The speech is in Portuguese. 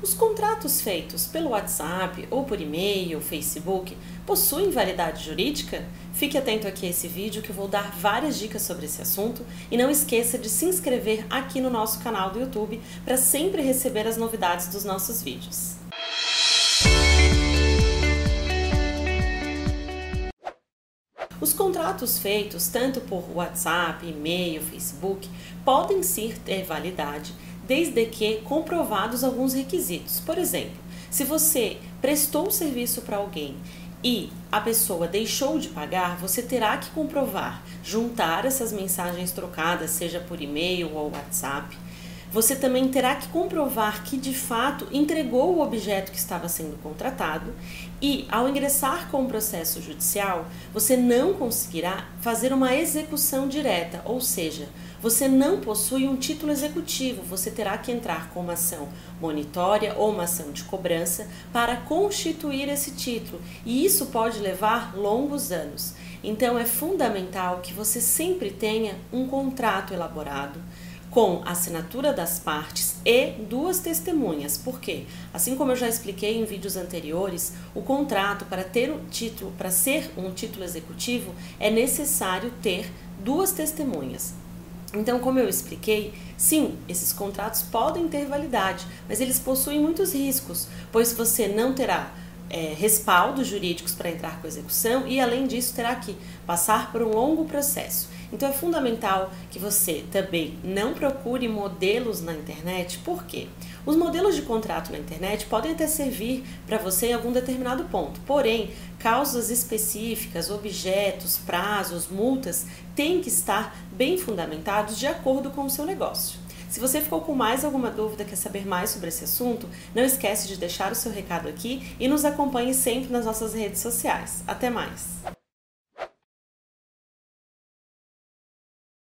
Os contratos feitos pelo WhatsApp ou por e-mail, Facebook, possuem validade jurídica? Fique atento aqui a esse vídeo que eu vou dar várias dicas sobre esse assunto e não esqueça de se inscrever aqui no nosso canal do YouTube para sempre receber as novidades dos nossos vídeos. Os contratos feitos tanto por WhatsApp, e-mail, Facebook podem sim ter validade desde que comprovados alguns requisitos. Por exemplo, se você prestou o serviço para alguém e a pessoa deixou de pagar, você terá que comprovar, juntar essas mensagens trocadas, seja por e-mail ou WhatsApp. Você também terá que comprovar que de fato entregou o objeto que estava sendo contratado e, ao ingressar com o processo judicial, você não conseguirá fazer uma execução direta, ou seja, você não possui um título executivo, você terá que entrar com uma ação monitória ou uma ação de cobrança para constituir esse título, e isso pode levar longos anos. Então é fundamental que você sempre tenha um contrato elaborado com assinatura das partes e duas testemunhas. Por quê? Assim como eu já expliquei em vídeos anteriores, o contrato para ter um título, para ser um título executivo, é necessário ter duas testemunhas. Então, como eu expliquei, sim, esses contratos podem ter validade, mas eles possuem muitos riscos, pois você não terá é, respaldos jurídicos para entrar com execução e, além disso, terá que passar por um longo processo. Então, é fundamental que você também não procure modelos na internet, por quê? Os modelos de contrato na internet podem até servir para você em algum determinado ponto, porém, causas específicas, objetos, prazos, multas têm que estar bem fundamentados de acordo com o seu negócio. Se você ficou com mais alguma dúvida, quer saber mais sobre esse assunto, não esquece de deixar o seu recado aqui e nos acompanhe sempre nas nossas redes sociais. Até mais!